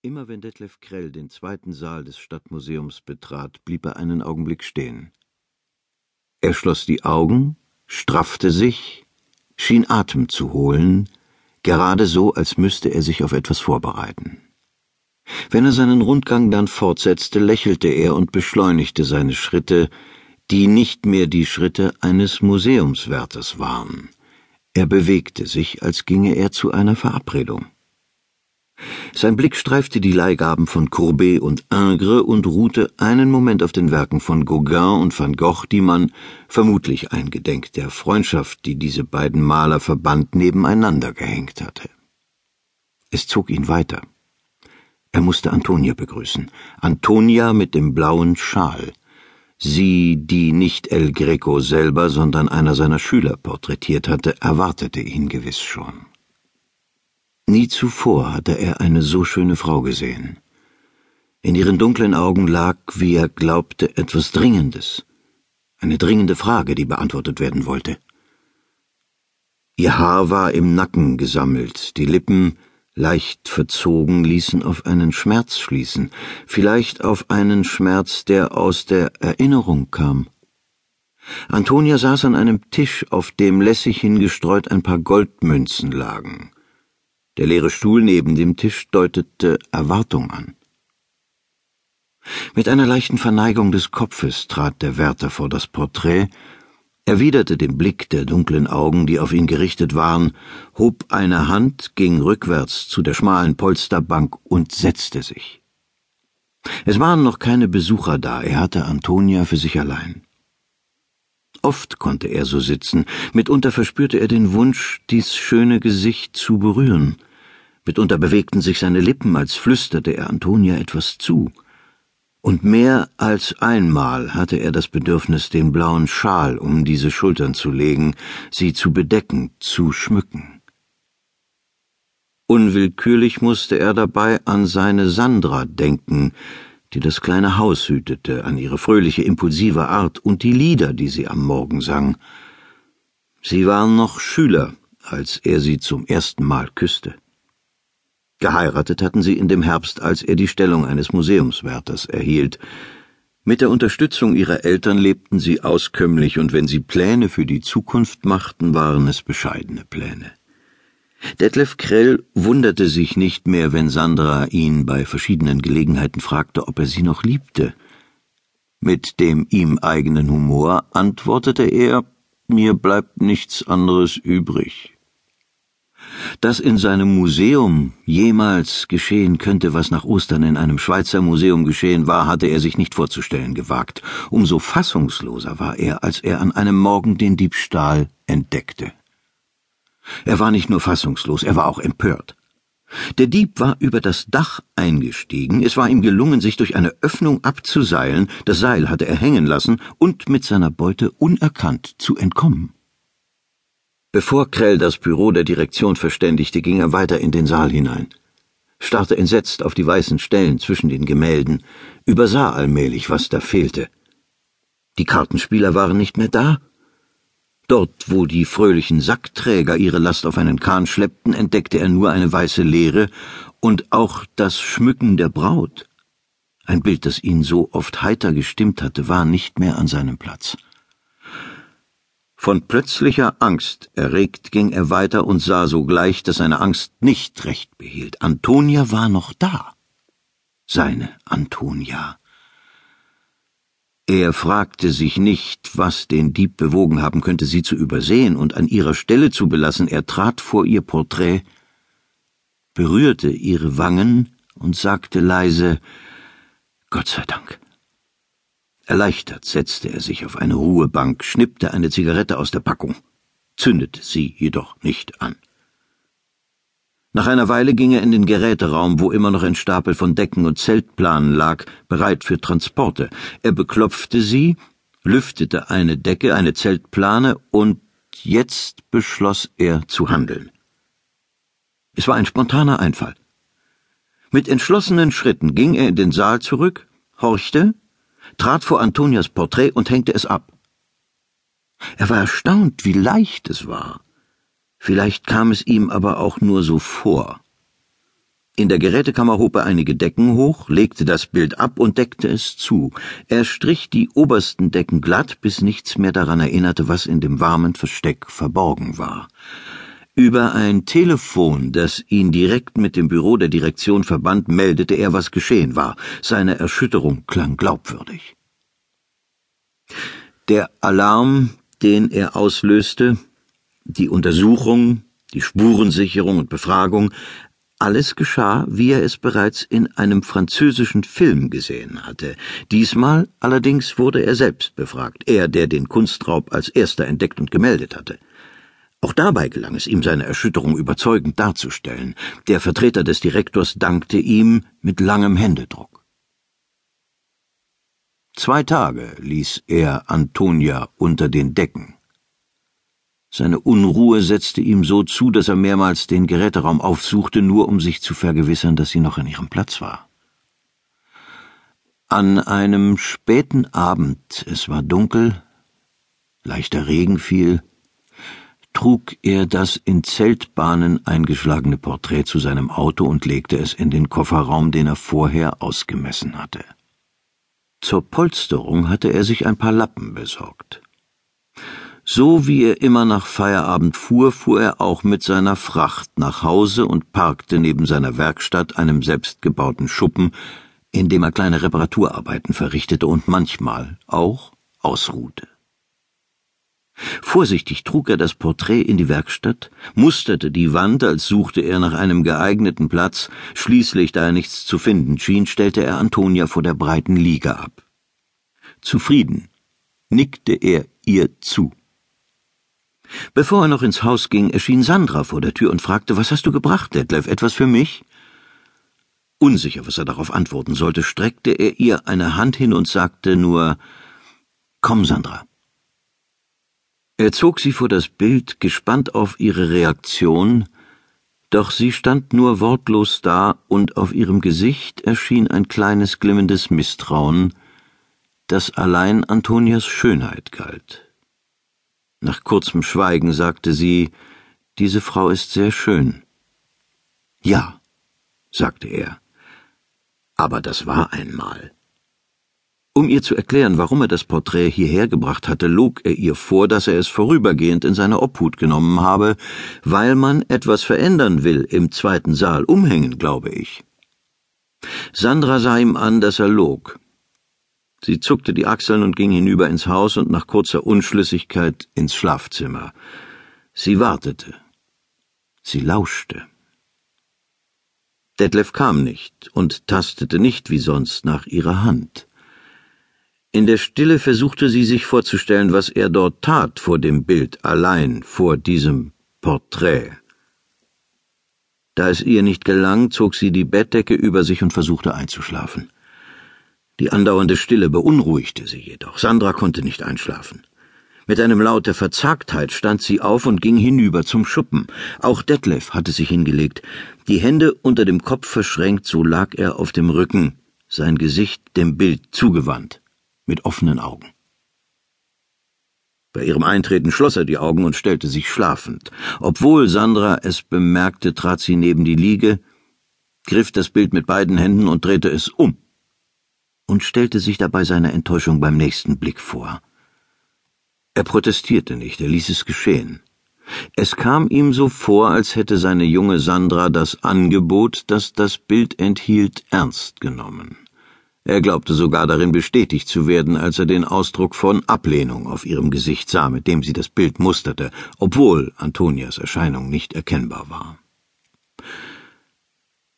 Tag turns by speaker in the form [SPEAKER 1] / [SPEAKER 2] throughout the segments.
[SPEAKER 1] Immer wenn Detlef Krell den zweiten Saal des Stadtmuseums betrat, blieb er einen Augenblick stehen. Er schloss die Augen, straffte sich, schien Atem zu holen, gerade so, als müsste er sich auf etwas vorbereiten. Wenn er seinen Rundgang dann fortsetzte, lächelte er und beschleunigte seine Schritte, die nicht mehr die Schritte eines Museumswärters waren. Er bewegte sich, als ginge er zu einer Verabredung. Sein Blick streifte die Leihgaben von Courbet und Ingres und ruhte einen Moment auf den Werken von Gauguin und van Gogh, die man, vermutlich eingedenk der Freundschaft, die diese beiden Maler verband, nebeneinander gehängt hatte. Es zog ihn weiter. Er musste Antonia begrüßen. Antonia mit dem blauen Schal. Sie, die nicht El Greco selber, sondern einer seiner Schüler porträtiert hatte, erwartete ihn gewiss schon. Nie zuvor hatte er eine so schöne Frau gesehen. In ihren dunklen Augen lag, wie er glaubte, etwas Dringendes, eine dringende Frage, die beantwortet werden wollte. Ihr Haar war im Nacken gesammelt, die Lippen, leicht verzogen, ließen auf einen Schmerz schließen, vielleicht auf einen Schmerz, der aus der Erinnerung kam. Antonia saß an einem Tisch, auf dem lässig hingestreut ein paar Goldmünzen lagen. Der leere Stuhl neben dem Tisch deutete Erwartung an. Mit einer leichten Verneigung des Kopfes trat der Wärter vor das Porträt, erwiderte den Blick der dunklen Augen, die auf ihn gerichtet waren, hob eine Hand, ging rückwärts zu der schmalen Polsterbank und setzte sich. Es waren noch keine Besucher da, er hatte Antonia für sich allein. Oft konnte er so sitzen, mitunter verspürte er den Wunsch, dies schöne Gesicht zu berühren, Mitunter bewegten sich seine Lippen, als flüsterte er Antonia etwas zu. Und mehr als einmal hatte er das Bedürfnis, den blauen Schal um diese Schultern zu legen, sie zu bedecken, zu schmücken. Unwillkürlich musste er dabei an seine Sandra denken, die das kleine Haus hütete, an ihre fröhliche, impulsive Art und die Lieder, die sie am Morgen sang. Sie waren noch Schüler, als er sie zum ersten Mal küsste. Geheiratet hatten sie in dem Herbst, als er die Stellung eines Museumswärters erhielt. Mit der Unterstützung ihrer Eltern lebten sie auskömmlich, und wenn sie Pläne für die Zukunft machten, waren es bescheidene Pläne. Detlef Krell wunderte sich nicht mehr, wenn Sandra ihn bei verschiedenen Gelegenheiten fragte, ob er sie noch liebte. Mit dem ihm eigenen Humor antwortete er, mir bleibt nichts anderes übrig. Dass in seinem Museum jemals geschehen könnte, was nach Ostern in einem Schweizer Museum geschehen war, hatte er sich nicht vorzustellen gewagt. Umso fassungsloser war er, als er an einem Morgen den Diebstahl entdeckte. Er war nicht nur fassungslos, er war auch empört. Der Dieb war über das Dach eingestiegen, es war ihm gelungen, sich durch eine Öffnung abzuseilen, das Seil hatte er hängen lassen und mit seiner Beute unerkannt zu entkommen. Bevor Krell das Büro der Direktion verständigte, ging er weiter in den Saal hinein, starrte entsetzt auf die weißen Stellen zwischen den Gemälden, übersah allmählich, was da fehlte. Die Kartenspieler waren nicht mehr da. Dort, wo die fröhlichen Sackträger ihre Last auf einen Kahn schleppten, entdeckte er nur eine weiße Leere und auch das Schmücken der Braut. Ein Bild, das ihn so oft heiter gestimmt hatte, war nicht mehr an seinem Platz. Von plötzlicher Angst erregt ging er weiter und sah sogleich, dass seine Angst nicht recht behielt. Antonia war noch da. Seine Antonia. Er fragte sich nicht, was den Dieb bewogen haben könnte, sie zu übersehen und an ihrer Stelle zu belassen. Er trat vor ihr Porträt, berührte ihre Wangen und sagte leise Gott sei Dank. Erleichtert setzte er sich auf eine Ruhebank, schnippte eine Zigarette aus der Packung, zündete sie jedoch nicht an. Nach einer Weile ging er in den Geräteraum, wo immer noch ein Stapel von Decken und Zeltplanen lag, bereit für Transporte. Er beklopfte sie, lüftete eine Decke, eine Zeltplane, und jetzt beschloss er zu handeln. Es war ein spontaner Einfall. Mit entschlossenen Schritten ging er in den Saal zurück, horchte, trat vor Antonias Porträt und hängte es ab. Er war erstaunt, wie leicht es war. Vielleicht kam es ihm aber auch nur so vor. In der Gerätekammer hob er einige Decken hoch, legte das Bild ab und deckte es zu. Er strich die obersten Decken glatt, bis nichts mehr daran erinnerte, was in dem warmen Versteck verborgen war. Über ein Telefon, das ihn direkt mit dem Büro der Direktion verband, meldete er, was geschehen war. Seine Erschütterung klang glaubwürdig. Der Alarm, den er auslöste, die Untersuchung, die Spurensicherung und Befragung, alles geschah, wie er es bereits in einem französischen Film gesehen hatte. Diesmal allerdings wurde er selbst befragt, er, der den Kunstraub als erster entdeckt und gemeldet hatte. Auch dabei gelang es ihm, seine Erschütterung überzeugend darzustellen. Der Vertreter des Direktors dankte ihm mit langem Händedruck. Zwei Tage ließ er Antonia unter den Decken. Seine Unruhe setzte ihm so zu, dass er mehrmals den Geräteraum aufsuchte, nur um sich zu vergewissern, dass sie noch an ihrem Platz war. An einem späten Abend, es war dunkel, leichter Regen fiel, trug er das in Zeltbahnen eingeschlagene Porträt zu seinem Auto und legte es in den Kofferraum, den er vorher ausgemessen hatte. Zur Polsterung hatte er sich ein paar Lappen besorgt. So wie er immer nach Feierabend fuhr, fuhr er auch mit seiner Fracht nach Hause und parkte neben seiner Werkstatt, einem selbstgebauten Schuppen, in dem er kleine Reparaturarbeiten verrichtete und manchmal auch ausruhte. Vorsichtig trug er das Porträt in die Werkstatt, musterte die Wand, als suchte er nach einem geeigneten Platz, schließlich, da er nichts zu finden schien, stellte er Antonia vor der breiten Liege ab. Zufrieden nickte er ihr zu. Bevor er noch ins Haus ging, erschien Sandra vor der Tür und fragte, was hast du gebracht, Detlef, etwas für mich? Unsicher, was er darauf antworten sollte, streckte er ihr eine Hand hin und sagte nur Komm, Sandra. Er zog sie vor das Bild, gespannt auf ihre Reaktion, doch sie stand nur wortlos da, und auf ihrem Gesicht erschien ein kleines glimmendes Misstrauen, das allein Antonias Schönheit galt. Nach kurzem Schweigen sagte sie, diese Frau ist sehr schön. Ja, sagte er. Aber das war einmal. Um ihr zu erklären, warum er das Porträt hierher gebracht hatte, log er ihr vor, dass er es vorübergehend in seine Obhut genommen habe, weil man etwas verändern will im zweiten Saal, umhängen, glaube ich. Sandra sah ihm an, dass er log. Sie zuckte die Achseln und ging hinüber ins Haus und nach kurzer Unschlüssigkeit ins Schlafzimmer. Sie wartete. Sie lauschte. Detlef kam nicht und tastete nicht wie sonst nach ihrer Hand. In der Stille versuchte sie sich vorzustellen, was er dort tat vor dem Bild, allein vor diesem Porträt. Da es ihr nicht gelang, zog sie die Bettdecke über sich und versuchte einzuschlafen. Die andauernde Stille beunruhigte sie jedoch. Sandra konnte nicht einschlafen. Mit einem Laut der Verzagtheit stand sie auf und ging hinüber zum Schuppen. Auch Detlef hatte sich hingelegt. Die Hände unter dem Kopf verschränkt, so lag er auf dem Rücken, sein Gesicht dem Bild zugewandt, mit offenen Augen. Bei ihrem Eintreten schloss er die Augen und stellte sich schlafend. Obwohl Sandra es bemerkte, trat sie neben die Liege, griff das Bild mit beiden Händen und drehte es um und stellte sich dabei seiner Enttäuschung beim nächsten Blick vor. Er protestierte nicht, er ließ es geschehen. Es kam ihm so vor, als hätte seine junge Sandra das Angebot, das das Bild enthielt, ernst genommen. Er glaubte sogar darin bestätigt zu werden, als er den Ausdruck von Ablehnung auf ihrem Gesicht sah, mit dem sie das Bild musterte, obwohl Antonias Erscheinung nicht erkennbar war.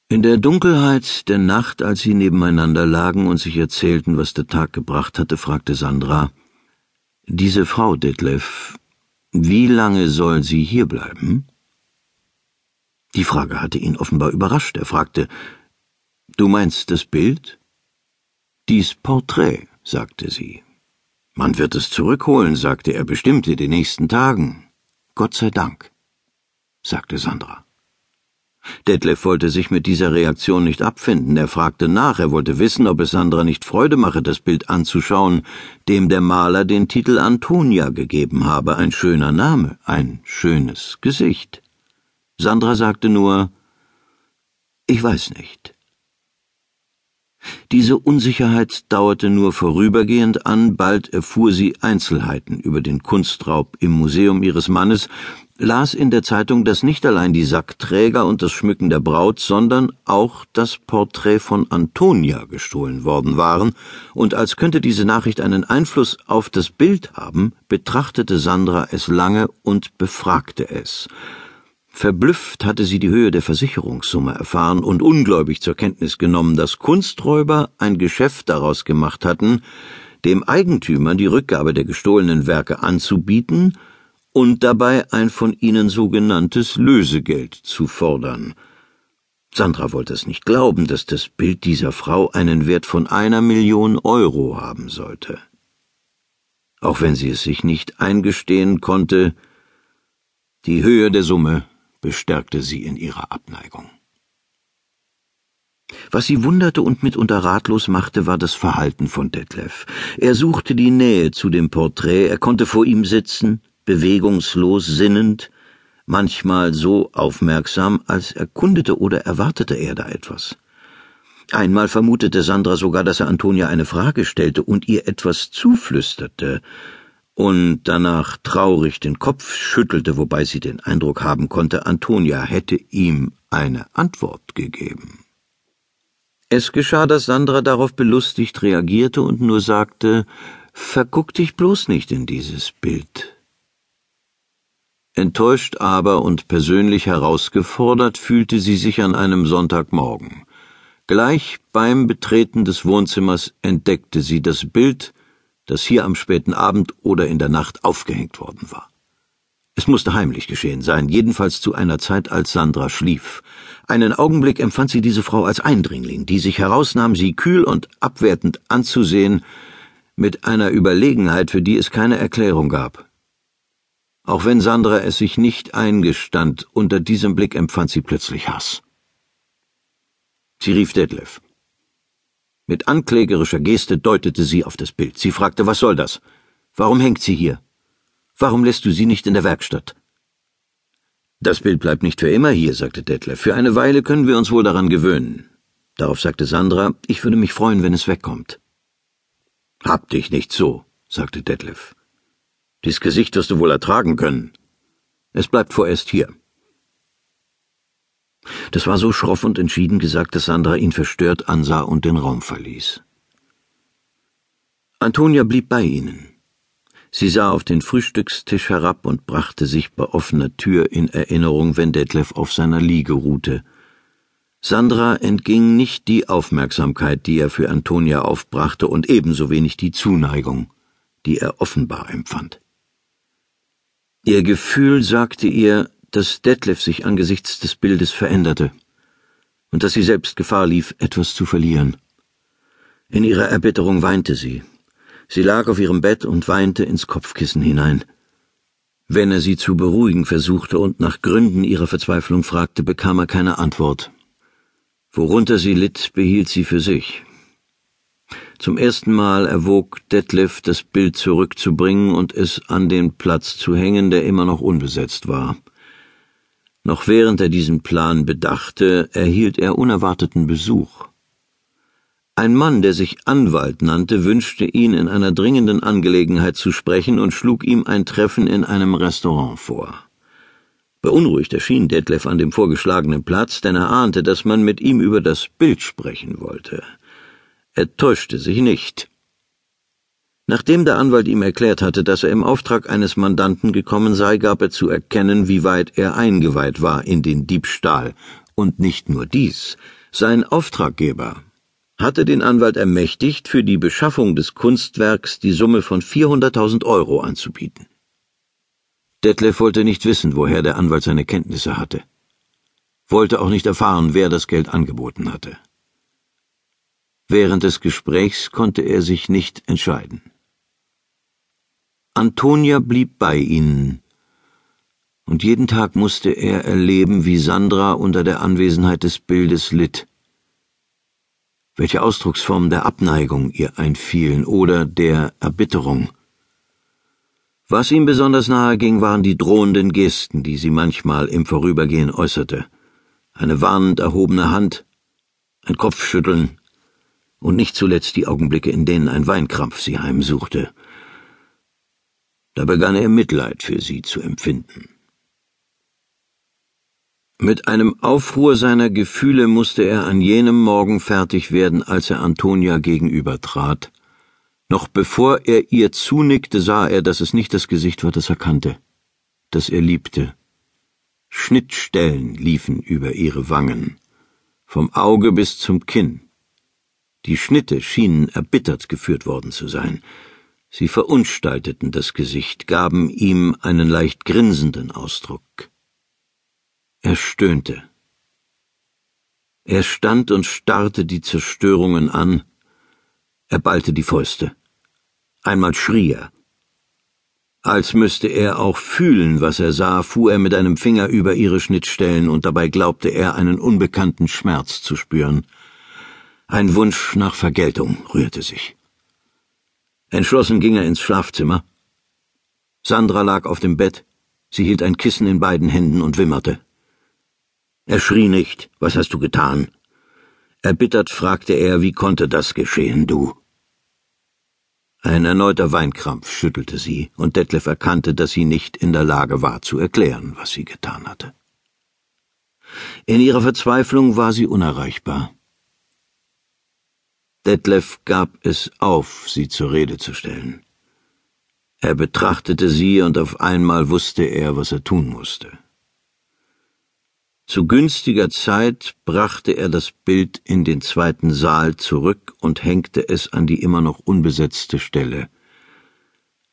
[SPEAKER 1] In der Dunkelheit der Nacht, als sie nebeneinander lagen und sich erzählten, was der Tag gebracht hatte, fragte Sandra Diese Frau, Detlef, wie lange soll sie hier bleiben? Die Frage hatte ihn offenbar überrascht. Er fragte Du meinst das Bild? Dies Porträt, sagte sie. Man wird es zurückholen, sagte er bestimmt in den nächsten Tagen. Gott sei Dank, sagte Sandra. Detlef wollte sich mit dieser Reaktion nicht abfinden. Er fragte nach, er wollte wissen, ob es Sandra nicht Freude mache, das Bild anzuschauen, dem der Maler den Titel Antonia gegeben habe. Ein schöner Name, ein schönes Gesicht. Sandra sagte nur, Ich weiß nicht. Diese Unsicherheit dauerte nur vorübergehend an, bald erfuhr sie Einzelheiten über den Kunstraub im Museum ihres Mannes, las in der Zeitung, dass nicht allein die Sackträger und das Schmücken der Braut, sondern auch das Porträt von Antonia gestohlen worden waren, und als könnte diese Nachricht einen Einfluss auf das Bild haben, betrachtete Sandra es lange und befragte es. Verblüfft hatte sie die Höhe der Versicherungssumme erfahren und ungläubig zur Kenntnis genommen, dass Kunsträuber ein Geschäft daraus gemacht hatten, dem Eigentümer die Rückgabe der gestohlenen Werke anzubieten und dabei ein von ihnen sogenanntes Lösegeld zu fordern. Sandra wollte es nicht glauben, dass das Bild dieser Frau einen Wert von einer Million Euro haben sollte. Auch wenn sie es sich nicht eingestehen konnte, die Höhe der Summe bestärkte sie in ihrer Abneigung. Was sie wunderte und mitunter ratlos machte, war das Verhalten von Detlef. Er suchte die Nähe zu dem Porträt, er konnte vor ihm sitzen, bewegungslos sinnend, manchmal so aufmerksam, als erkundete oder erwartete er da etwas. Einmal vermutete Sandra sogar, dass er Antonia eine Frage stellte und ihr etwas zuflüsterte, und danach traurig den Kopf schüttelte, wobei sie den Eindruck haben konnte, Antonia hätte ihm eine Antwort gegeben. Es geschah, dass Sandra darauf belustigt reagierte und nur sagte, Verguck dich bloß nicht in dieses Bild. Enttäuscht aber und persönlich herausgefordert fühlte sie sich an einem Sonntagmorgen. Gleich beim Betreten des Wohnzimmers entdeckte sie das Bild, das hier am späten Abend oder in der Nacht aufgehängt worden war. Es musste heimlich geschehen sein, jedenfalls zu einer Zeit, als Sandra schlief. Einen Augenblick empfand sie diese Frau als Eindringling, die sich herausnahm, sie kühl und abwertend anzusehen, mit einer Überlegenheit, für die es keine Erklärung gab. Auch wenn Sandra es sich nicht eingestand, unter diesem Blick empfand sie plötzlich Hass. Sie rief Detlef. Mit anklägerischer Geste deutete sie auf das Bild. Sie fragte, was soll das? Warum hängt sie hier? Warum lässt du sie nicht in der Werkstatt? Das Bild bleibt nicht für immer hier, sagte Detlef. Für eine Weile können wir uns wohl daran gewöhnen. Darauf sagte Sandra, ich würde mich freuen, wenn es wegkommt. Hab dich nicht so, sagte Detlef. Dies Gesicht wirst du wohl ertragen können. Es bleibt vorerst hier. Das war so schroff und entschieden gesagt, dass Sandra ihn verstört ansah und den Raum verließ. Antonia blieb bei ihnen. Sie sah auf den Frühstückstisch herab und brachte sich bei offener Tür in Erinnerung, wenn Detlef auf seiner Liege ruhte. Sandra entging nicht die Aufmerksamkeit, die er für Antonia aufbrachte, und ebenso wenig die Zuneigung, die er offenbar empfand. Ihr Gefühl sagte ihr, dass Detlef sich angesichts des Bildes veränderte und dass sie selbst Gefahr lief, etwas zu verlieren. In ihrer Erbitterung weinte sie. Sie lag auf ihrem Bett und weinte ins Kopfkissen hinein. Wenn er sie zu beruhigen versuchte und nach Gründen ihrer Verzweiflung fragte, bekam er keine Antwort. Worunter sie litt, behielt sie für sich. Zum ersten Mal erwog Detlef, das Bild zurückzubringen und es an den Platz zu hängen, der immer noch unbesetzt war. Noch während er diesen Plan bedachte, erhielt er unerwarteten Besuch. Ein Mann, der sich Anwalt nannte, wünschte ihn in einer dringenden Angelegenheit zu sprechen und schlug ihm ein Treffen in einem Restaurant vor. Beunruhigt erschien Detlef an dem vorgeschlagenen Platz, denn er ahnte, dass man mit ihm über das Bild sprechen wollte. Er täuschte sich nicht. Nachdem der Anwalt ihm erklärt hatte, dass er im Auftrag eines Mandanten gekommen sei, gab er zu erkennen, wie weit er eingeweiht war in den Diebstahl. Und nicht nur dies. Sein Auftraggeber hatte den Anwalt ermächtigt, für die Beschaffung des Kunstwerks die Summe von 400.000 Euro anzubieten. Detlef wollte nicht wissen, woher der Anwalt seine Kenntnisse hatte. Wollte auch nicht erfahren, wer das Geld angeboten hatte. Während des Gesprächs konnte er sich nicht entscheiden. Antonia blieb bei ihnen, und jeden Tag musste er erleben, wie Sandra unter der Anwesenheit des Bildes litt, welche Ausdrucksformen der Abneigung ihr einfielen oder der Erbitterung. Was ihm besonders nahe ging, waren die drohenden Gesten, die sie manchmal im Vorübergehen äußerte, eine warnend erhobene Hand, ein Kopfschütteln und nicht zuletzt die Augenblicke, in denen ein Weinkrampf sie heimsuchte. Da begann er Mitleid für sie zu empfinden. Mit einem Aufruhr seiner Gefühle musste er an jenem Morgen fertig werden, als er Antonia gegenübertrat. Noch bevor er ihr zunickte, sah er, dass es nicht das Gesicht war, das er kannte, das er liebte. Schnittstellen liefen über ihre Wangen, vom Auge bis zum Kinn. Die Schnitte schienen erbittert geführt worden zu sein. Sie verunstalteten das Gesicht, gaben ihm einen leicht grinsenden Ausdruck. Er stöhnte. Er stand und starrte die Zerstörungen an. Er ballte die Fäuste. Einmal schrie er. Als müsste er auch fühlen, was er sah, fuhr er mit einem Finger über ihre Schnittstellen, und dabei glaubte er einen unbekannten Schmerz zu spüren. Ein Wunsch nach Vergeltung rührte sich. Entschlossen ging er ins Schlafzimmer. Sandra lag auf dem Bett, sie hielt ein Kissen in beiden Händen und wimmerte. Er schrie nicht. Was hast du getan? Erbittert fragte er, wie konnte das geschehen, du? Ein erneuter Weinkrampf schüttelte sie, und Detlef erkannte, dass sie nicht in der Lage war zu erklären, was sie getan hatte. In ihrer Verzweiflung war sie unerreichbar. Detlef gab es auf, sie zur Rede zu stellen. Er betrachtete sie, und auf einmal wusste er, was er tun musste. Zu günstiger Zeit brachte er das Bild in den zweiten Saal zurück und hängte es an die immer noch unbesetzte Stelle.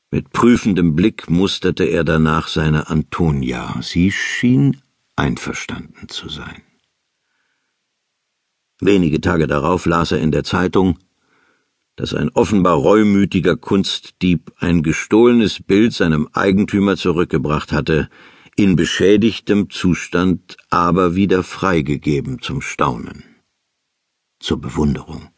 [SPEAKER 1] Mit prüfendem Blick musterte er danach seine Antonia. Sie schien einverstanden zu sein. Wenige Tage darauf las er in der Zeitung, dass ein offenbar reumütiger Kunstdieb ein gestohlenes Bild seinem Eigentümer zurückgebracht hatte, in beschädigtem Zustand aber wieder freigegeben zum Staunen, zur Bewunderung.